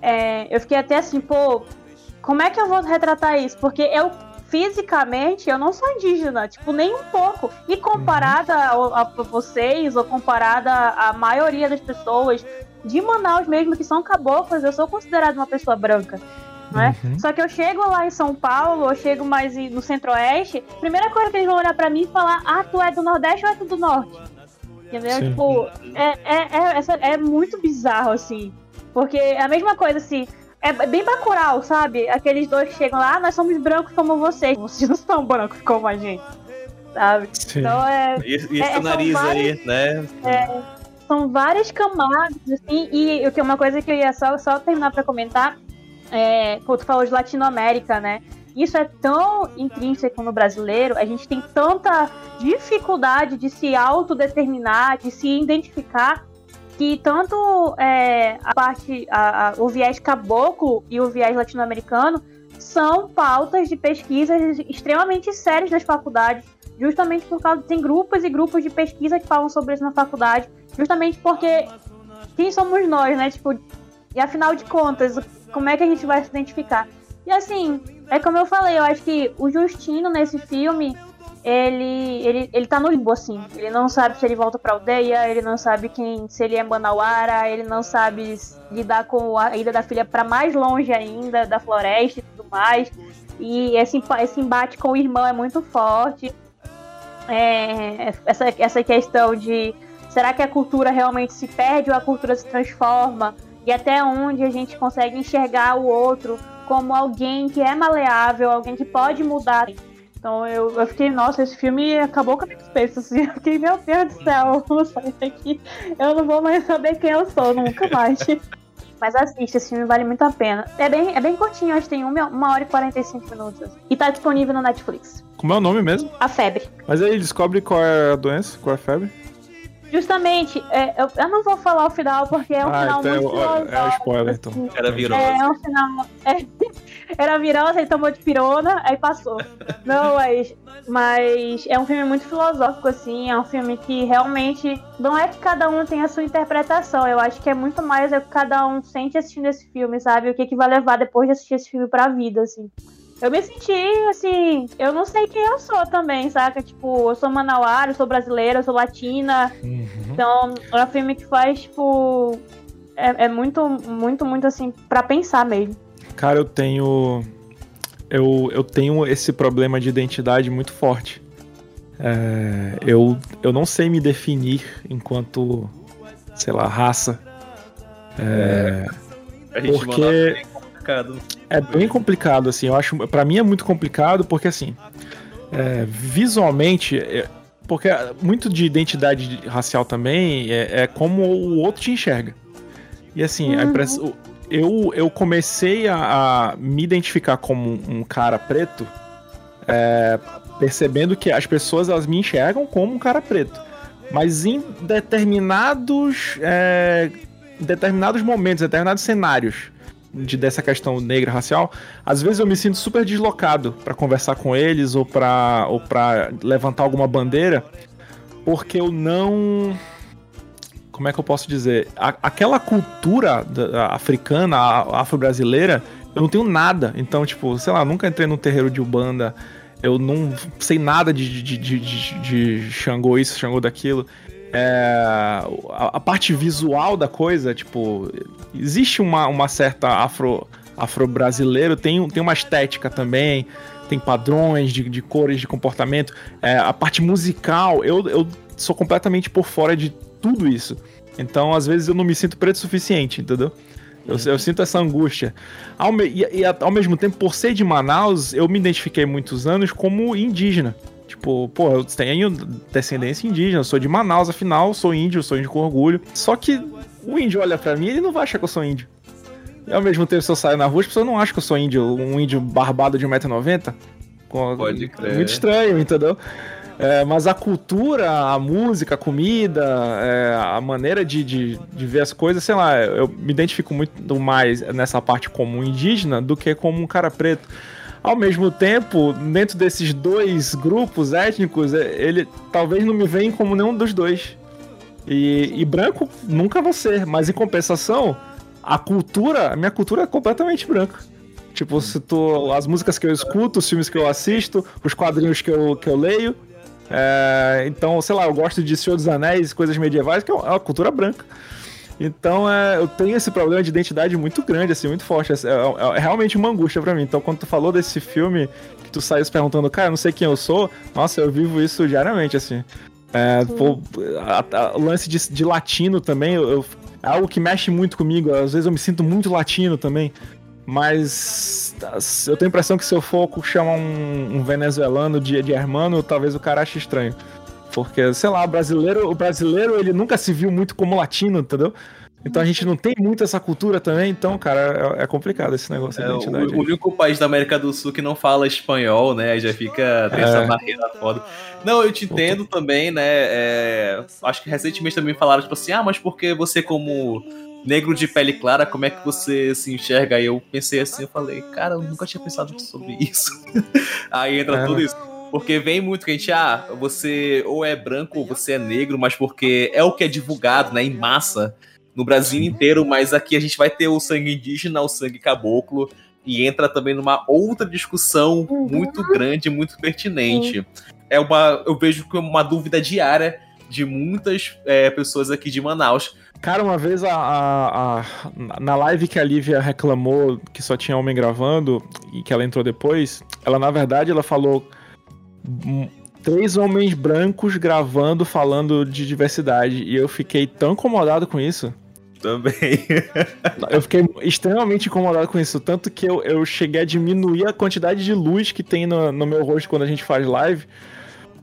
é, eu fiquei até assim, pô, como é que eu vou retratar isso? Porque eu, fisicamente, eu não sou indígena, tipo, nem um pouco. E comparada uhum. a, a, vocês, ou comparada à maioria das pessoas de Manaus mesmo, que são caboclas, eu sou considerada uma pessoa branca né? Uhum. Só que eu chego lá em São Paulo, eu chego mais no Centro-Oeste, primeira coisa que eles vão olhar pra mim e falar: ah, tu é do Nordeste ou é tu do Norte? Entendeu? Sim. Tipo, é, é, é, é, muito bizarro, assim. Porque é a mesma coisa, assim. É bem bacural, sabe? Aqueles dois que chegam lá, ah, nós somos brancos como vocês. Vocês não são brancos como a gente. Sabe? Sim. Então é. E, e esse é, nariz várias, aí, né? É, são várias camadas, assim, e o que é uma coisa que eu ia só, só terminar pra comentar é, pô, tu falou de Latinoamérica, né? Isso é tão intrínseco no brasileiro, a gente tem tanta dificuldade de se autodeterminar, de se identificar, que tanto é, a parte, a, a, o viés caboclo e o viés latino-americano são pautas de pesquisas extremamente sérias nas faculdades, justamente por causa tem grupos e grupos de pesquisa que falam sobre isso na faculdade, justamente porque quem somos nós, né? Tipo, e afinal de contas, como é que a gente vai se identificar? E assim, é como eu falei, eu acho que o Justino nesse filme, ele, ele, ele tá no limbo, assim. Ele não sabe se ele volta pra aldeia, ele não sabe quem, se ele é Manauara, ele não sabe lidar com a ida da filha para mais longe ainda, da floresta e tudo mais. E esse, esse embate com o irmão é muito forte. É, essa, essa questão de será que a cultura realmente se perde ou a cultura se transforma? E até onde a gente consegue enxergar o outro como alguém que é maleável, alguém que pode mudar. Então eu, eu fiquei, nossa, esse filme acabou com a minha cabeça, assim. Eu fiquei, meu Deus do céu, eu sair daqui, eu não vou mais saber quem eu sou, nunca mais. Mas assiste, esse filme vale muito a pena. É bem, é bem curtinho, acho que tem uma, uma hora e 45 minutos. E tá disponível no Netflix. Como é o nome mesmo? A Febre. Mas aí descobre qual é a doença, qual é a febre? Justamente, é, eu, eu, não vou falar o final porque é um ah, final então muito é, é, é spoiler, então. Assim. Era virose. É um final. É, era virose, ele tomou de pirona, aí passou. não, mas, mas é um filme muito filosófico, assim. É um filme que realmente. Não é que cada um tem a sua interpretação. Eu acho que é muito mais é o que cada um sente assistindo esse filme, sabe? O que, que vai levar depois de assistir esse filme pra vida, assim eu me senti assim, eu não sei quem eu sou também, saca? Tipo, eu sou manauara, eu sou brasileira, eu sou latina. Uhum. Então, é um filme que faz, tipo. É, é, muito, muito, muito assim, para pensar mesmo. Cara, eu tenho. Eu, eu tenho esse problema de identidade muito forte. É, eu, eu não sei me definir enquanto, sei lá, raça. É, é. porque complicado. É bem complicado, assim. Eu acho. para mim é muito complicado porque, assim. É, visualmente. É, porque muito de identidade racial também é, é, como o outro te enxerga. E assim, uhum. eu, eu comecei a, a, me identificar como um cara preto, é, percebendo que as pessoas elas me enxergam como um cara preto. Mas em determinados, é, determinados momentos, determinados cenários, de, dessa questão negra racial, às vezes eu me sinto super deslocado para conversar com eles ou para ou para levantar alguma bandeira, porque eu não como é que eu posso dizer? A, aquela cultura da, africana, afro-brasileira, eu não tenho nada. Então, tipo, sei lá, nunca entrei num terreiro de Ubanda, eu não sei nada de, de, de, de, de Xangô isso, Xangô daquilo. É, a, a, parte visual da coisa, tipo, existe uma, uma certa afro, afro-brasileiro, tem, tem uma estética também, tem padrões de, de cores, de comportamento. É, a parte musical, eu, eu sou completamente por fora de tudo isso. Então, às vezes, eu não me sinto preto o suficiente, entendeu? Eu, eu sinto essa angústia. Ao me- e, e ao mesmo tempo, por ser de Manaus, eu me identifiquei muitos anos como indígena. Tipo, pô, eu tenho descendência indígena, sou de Manaus, afinal, sou índio, sou índio com orgulho. Só que o índio olha pra mim e ele não vai achar que eu sou índio. E ao mesmo tempo, se eu saio na rua, as pessoas não acham que eu sou índio, um índio barbado de 1,90m. Com- Pode crer. Muito estranho, entendeu? É, mas a cultura, a música, a comida, é, a maneira de, de, de ver as coisas, sei lá, eu me identifico muito mais nessa parte como um indígena do que como um cara preto. Ao mesmo tempo, dentro desses dois grupos étnicos, é, ele talvez não me veem como nenhum dos dois. E, e branco nunca vou ser, mas em compensação, a cultura, a minha cultura é completamente branca. Tipo, se tu, as músicas que eu escuto, os filmes que eu assisto, os quadrinhos que eu, que eu leio. é, então, sei lá, eu gosto de Senhor dos Anéis, coisas medievais, que é uma cultura branca. Então, é, eu tenho esse problema de identidade muito grande, assim, muito forte. É, é- é realmente uma angústia pra mim. Então, quando tu falou desse filme, que tu saiu se perguntando, cara, eu não sei quem eu sou, nossa, eu vivo isso diariamente, assim. É, pô, a- a- o lance de, de latino também, eu, eu- é algo que mexe muito comigo. Às vezes eu me sinto muito latino também. Mas eu tenho a impressão que se eu for chamar um, um venezuelano de, de hermano, talvez o cara ache estranho. Porque, sei lá, o brasileiro, o brasileiro ele nunca se viu muito como latino, entendeu? Então a gente não tem muito essa cultura também, então, cara, é, é complicado esse negócio É o, o único país da América do Sul que não fala espanhol, né? Aí Já fica tem essa É. barreira foda. Não, eu te entendo também, né? é, acho que recentemente também falaram, tipo assim, ah, mas porque você, como negro de pele clara, como é que você se enxerga? Aí eu pensei assim, eu falei, cara, eu nunca tinha pensado sobre isso. Aí entra É. tudo isso. Porque vem muito que a gente, ah, você ou é branco ou você é negro, mas porque é o que é divulgado, né, em massa no Brasil inteiro, mas aqui a gente vai ter o sangue indígena, o sangue caboclo, e entra também numa outra discussão muito grande, muito pertinente. É uma, eu vejo que é uma dúvida diária de muitas é, pessoas aqui de Manaus. Cara, uma vez a, a- a- na live que a Lívia reclamou que só tinha homem gravando e que ela entrou depois, ela na verdade ela falou três homens brancos gravando falando de diversidade e eu fiquei tão incomodado com isso. Também. Eu fiquei extremamente incomodado com isso, tanto que eu, eu cheguei a diminuir a quantidade de luz que tem no, no meu rosto quando a gente faz live.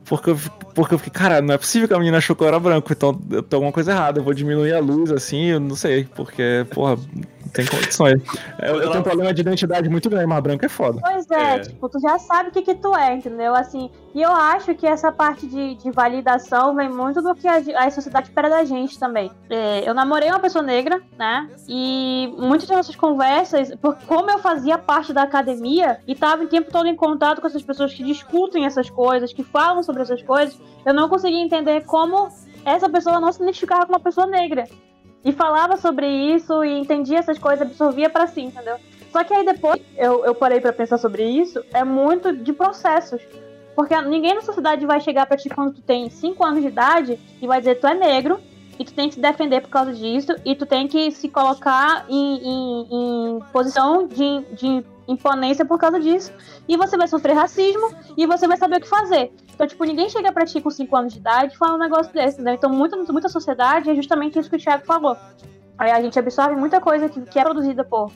Porque eu, porque eu fiquei, cara, não é possível que a menina achou que eu era branco, então eu tô alguma coisa errada. Eu vou diminuir a luz assim, eu não sei, porque, porra, tem condições. Eu, eu tenho um problema de identidade muito grande, mas branco é foda. Pois é, É. tipo, tu já sabe o que que tu é, entendeu? Assim, e eu acho que essa parte de, de validação vem muito do que a, a sociedade espera da gente também. É, eu namorei uma pessoa negra, né? E muitas das nossas conversas, por como eu fazia parte da academia e tava o tempo todo em contato com essas pessoas que discutem essas coisas, que falam sobre essas coisas, eu não conseguia entender como essa pessoa não se identificava com uma pessoa negra. E falava sobre isso e entendia essas coisas, absorvia pra si, entendeu? Só que aí depois eu, eu parei pra pensar sobre isso, é muito de processos. Porque ninguém na sociedade vai chegar pra ti quando tu tem 5 anos de idade e vai dizer tu é negro e tu tem que se defender por causa disso e tu tem que se colocar em, em- em posição de, de imponência por causa disso. E você vai sofrer racismo e você vai saber o que fazer. Então, tipo, ninguém chega pra ti com 5 anos de idade e fala um negócio desse, né? Então, muita, muita sociedade é justamente isso que o Thiago falou. Aí a gente absorve muita coisa que, que é produzida por,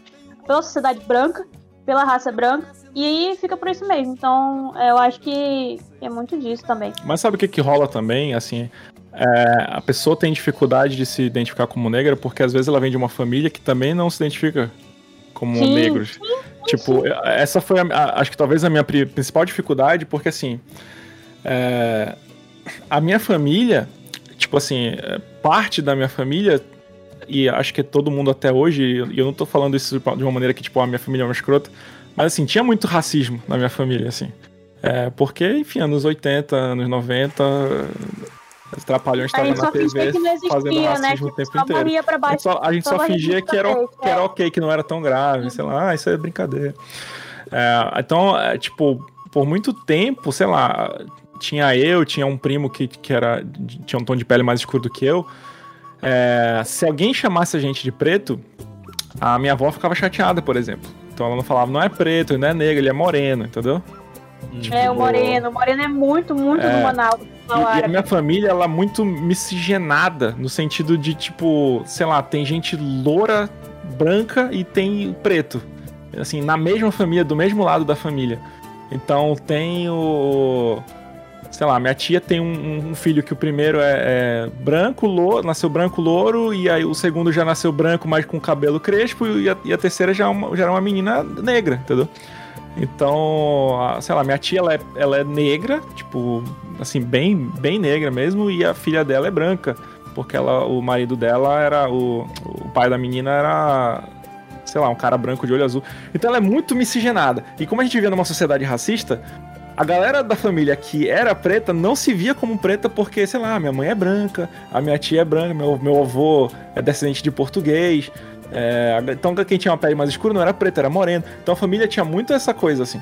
pela sociedade branca, pela raça branca, e aí fica por isso mesmo. Então, eu acho que é muito disso também. Mas sabe o que, que rola também? Assim, é, a pessoa tem dificuldade de se identificar como negra porque às vezes ela vem de uma família que também não se identifica como Sim, negros. Tipo, essa foi, a, a- acho que talvez a minha pri- principal dificuldade, porque assim, é, a minha família, tipo assim, é, parte da minha família, e acho que é todo mundo até hoje, e eu não tô falando isso de uma maneira que, tipo, a minha família é uma escrota, mas assim, tinha muito racismo na minha família, assim. É, porque, enfim, anos 80, anos 90, os trapalhões A estavam gente na só fingia TV que não fazendo existia, né? racismo o Tipo, tempo inteiro. pra A gente baixo. só, a gente só fingia que era, que era é. ok, que não era tão grave, sei lá, ah, isso é brincadeira. É, então, é, tipo, por muito tempo, sei lá, tinha eu, tinha um primo que, que era, tinha um tom de pele mais escuro do que eu. É, se alguém chamasse a gente de preto, a minha avó ficava chateada, por exemplo. Então ela não falava, não é preto, ele não é negro, ele é moreno, entendeu? É, o Moreno. O Moreno é muito, muito É. do Manaus. E, e a minha família, ela é muito miscigenada, no sentido de, tipo, sei lá, tem gente loura branca e tem preto. Assim, na mesma família, do mesmo lado da família. Então tem o. Sei lá, minha tia tem um, um filho que o primeiro é, é branco, louro, nasceu branco, louro, e aí o segundo já nasceu branco, mas com cabelo crespo, e a, e a terceira já, é uma, já era uma menina negra, entendeu? Então, sei lá, minha tia ela é, ela é negra, tipo, assim, bem, bem negra mesmo, e a filha dela é branca, porque ela, o marido dela era. O, o pai da menina era sei lá, um cara branco de olho azul. Então ela é muito miscigenada. E como a gente vivia numa sociedade racista, a galera da família que era preta não se via como preta porque, sei lá, minha mãe é branca, a minha tia é branca, meu, meu avô é descendente de português. É, então quem tinha uma pele mais escura não era preto, era moreno. Então a família tinha muito essa coisa assim.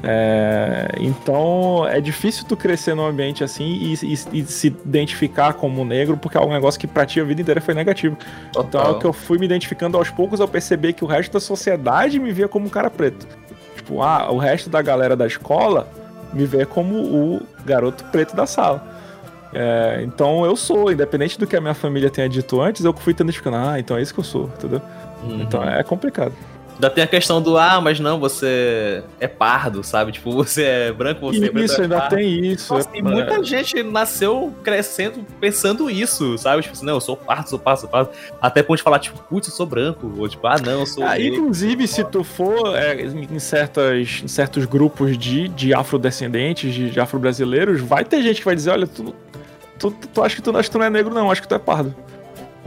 É, então é difícil tu crescer num ambiente assim e, e, e, se identificar como negro, porque é um negócio que pra ti a vida inteira foi negativo. Total. Então é que eu fui me identificando aos poucos ao perceber que o resto da sociedade me via como um cara preto. Tipo, ah, o resto da galera da escola me vê como o garoto preto da sala. É, então eu sou, independente do que a minha família tenha dito antes, eu fui identificando, ah, então é isso que eu sou, entendeu? Uhum. Então é complicado. Ainda tem a questão do, ah, mas não, você é pardo, sabe? Tipo, você é branco, você isso, é Isso, é ainda pardo. tem isso. Nossa, é... muita gente nasceu crescendo pensando isso, sabe? Tipo assim, não, eu sou pardo, sou pardo, sou pardo. Até ponto de falar, tipo, putz, eu sou branco. Ou tipo, ah, não, eu sou. Ah, inclusive, se tu for é, em, certas, em certos grupos de, de afrodescendentes, de, de afro-brasileiros, vai ter gente que vai dizer, olha, tu, tu, tu, tu acha que tu, acha que tu não é negro, não, acho que tu é pardo.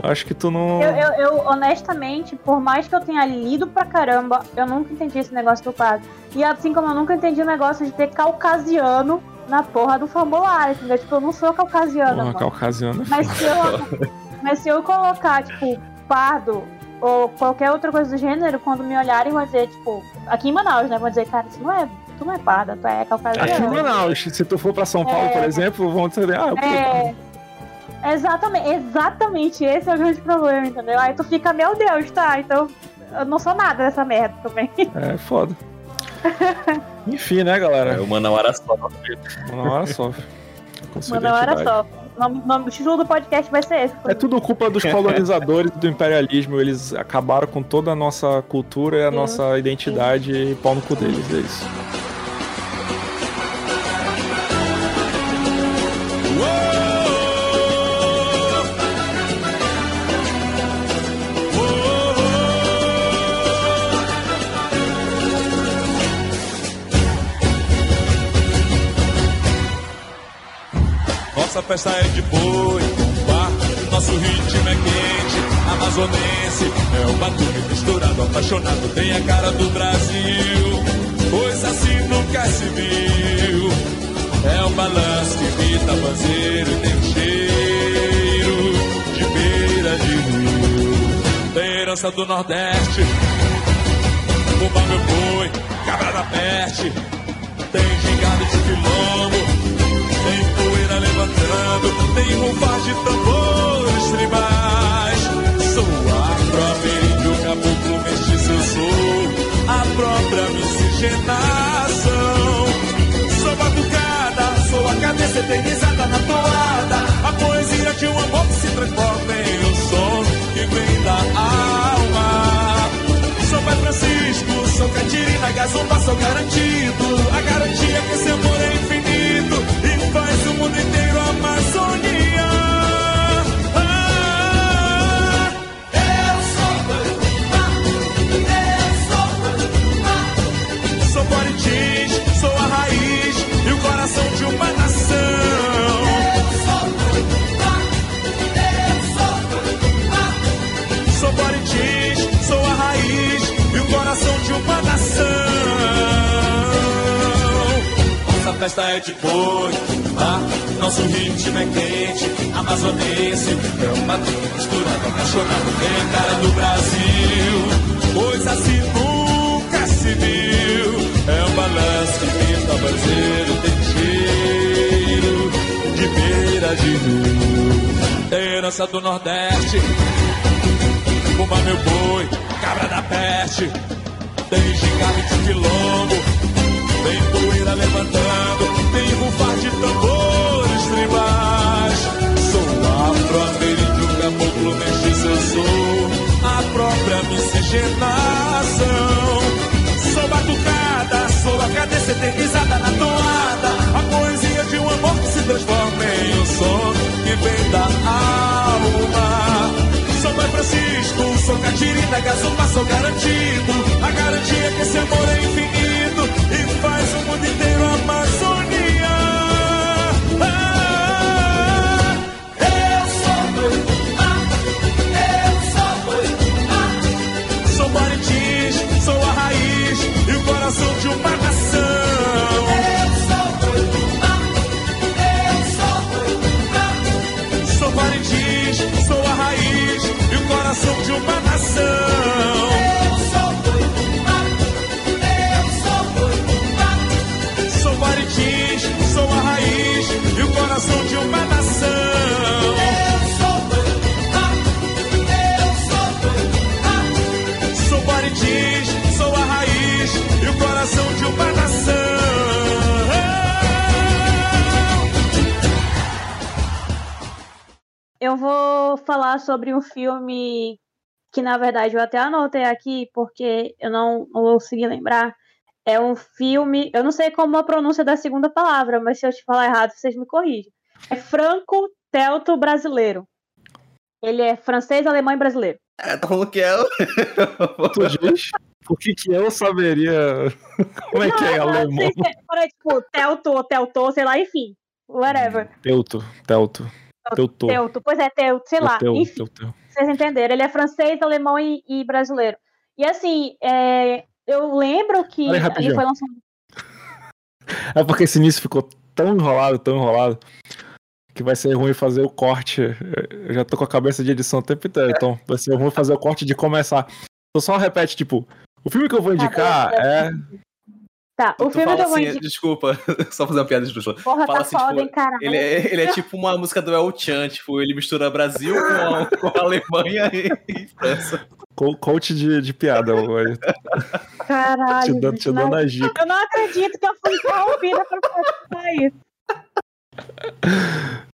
Acho que tu não. Eu, eu, eu, honestamente, por mais que eu tenha lido pra caramba, eu nunca entendi esse negócio do quadro. E assim como eu nunca entendi o negócio de ter caucasiano na porra do formulário, entendeu? Tipo, eu não sou caucasiana. Porra, caucasiano. É mas se, eu, mas se eu colocar, tipo, pardo ou qualquer outra coisa do gênero, quando me olharem, vão dizer, tipo, aqui em Manaus, né? Vão dizer, cara, isso não é tu não é parda, tu é caucasiano. Aqui em Manaus, se tu for pra São Paulo, é... por exemplo, vão dizer, ah, eu é... Exatamente, exatamente, esse é o grande problema, entendeu? Aí tu fica, meu Deus, tá, então eu não sou nada dessa merda também. É, foda. Enfim, né, galera? É, o Manauara sofre. O Manauara sofre. Manauara sofre. O nome, nome, o título do podcast vai ser esse. É tudo culpa dos colonizadores do imperialismo. Eles acabaram com toda a nossa cultura e a sim, nossa identidade sim. e pau no cu deles, é isso. Festa é de boi, bar, nosso ritmo é quente, amazonense, é o batuque misturado, apaixonado, tem a cara do Brasil, pois assim nunca se viu. É o balanço que grita banzeiro e tem um cheiro de beira de rio. Tem herança do Nordeste, Bumba meu boi, cabra da peste, tem gingado de quilombo. Tem poeira levantando, tem rufar de tambores tribais. Sou afro-ameríndio, caboclo mestiço, eu sou a própria miscigenação. Sou batucada, sou a cabeça eternizada na toada. A poesia de um amor que se transforma em um som que vem da alma. Pai Francisco, sou Catirina, Gazumba, sou garantido. A garantia que esse amor é infinito faz o mundo inteiro Amazônia. Festa é de boi tá? Nosso ritmo é quente, amazonense, é um batuque misturado, apaixonado, tem cara do Brasil. Coisa assim nunca se viu. É um balanço que pinta banzeiro, tem cheiro de beira de rio. Herança do Nordeste, Pumba meu boi, cabra da peste, tem gigante de quilombo. Tem poeira levantando, tem rufar de tambores tribais. Sou afro-ameríndio, caboclo mestiço, eu sou a própria missão oxigenação. Sou batucada, sou a cadência eternizada na toada. A poesia de um amor que se transforma em um som que vem da alma. Sou Mãe Francisco, sou Catirina, Gazumba, sou garantido. A garantia que esse amor é infinito mundo inteiro Amazônia. Ah, eu sou doido, ah, eu sou doido, ah. Sou Parintins, sou a raiz e o coração de uma nação. Eu sou doido, ah, eu sou doido, ah. Sou Parintins, sou a raiz e o coração de uma nação. Vou falar sobre um filme que, na verdade, eu até anotei aqui, porque eu não, não vou conseguir lembrar. É um filme. Eu não sei como a pronúncia da segunda palavra, mas se eu te falar errado, vocês me corrigem. É Franco Telto Brasileiro. Ele é francês, alemão e brasileiro. É, tá falando que é. Tu diz? Por que que eu saberia como é que é Não, não alemão? sei se é- é, tipo, Telto ou Telto, sei lá, enfim. Whatever. Teuto, Telto. Teuto. Telto, pois é, Telto, sei lá. Teu, enfim. teu, teu. vocês entenderam. Ele é francês, alemão e, e brasileiro. E assim, é, eu lembro que Peraí, ele foi lançado. É porque esse início ficou tão enrolado, tão enrolado, que vai ser ruim fazer o corte. Eu já tô com a cabeça de edição o tempo inteiro, então vai ser ruim fazer o corte de começar. Então só repete, tipo, o filme que eu vou indicar é. Tá, o Tu filme fala eu vou assim, indicar. Desculpa, só fazer uma piada de luxo. Porra, fala tá assim, foda, tipo, hein, caralho. Ele é, ele é tipo uma música do El Chan, tipo, ele mistura Brasil com a, com a Alemanha e, e França. co- Coach de, de piada. hoje. Caralho. Te dando, te dando a dica. Eu não acredito que eu fui interrompida pra falar isso.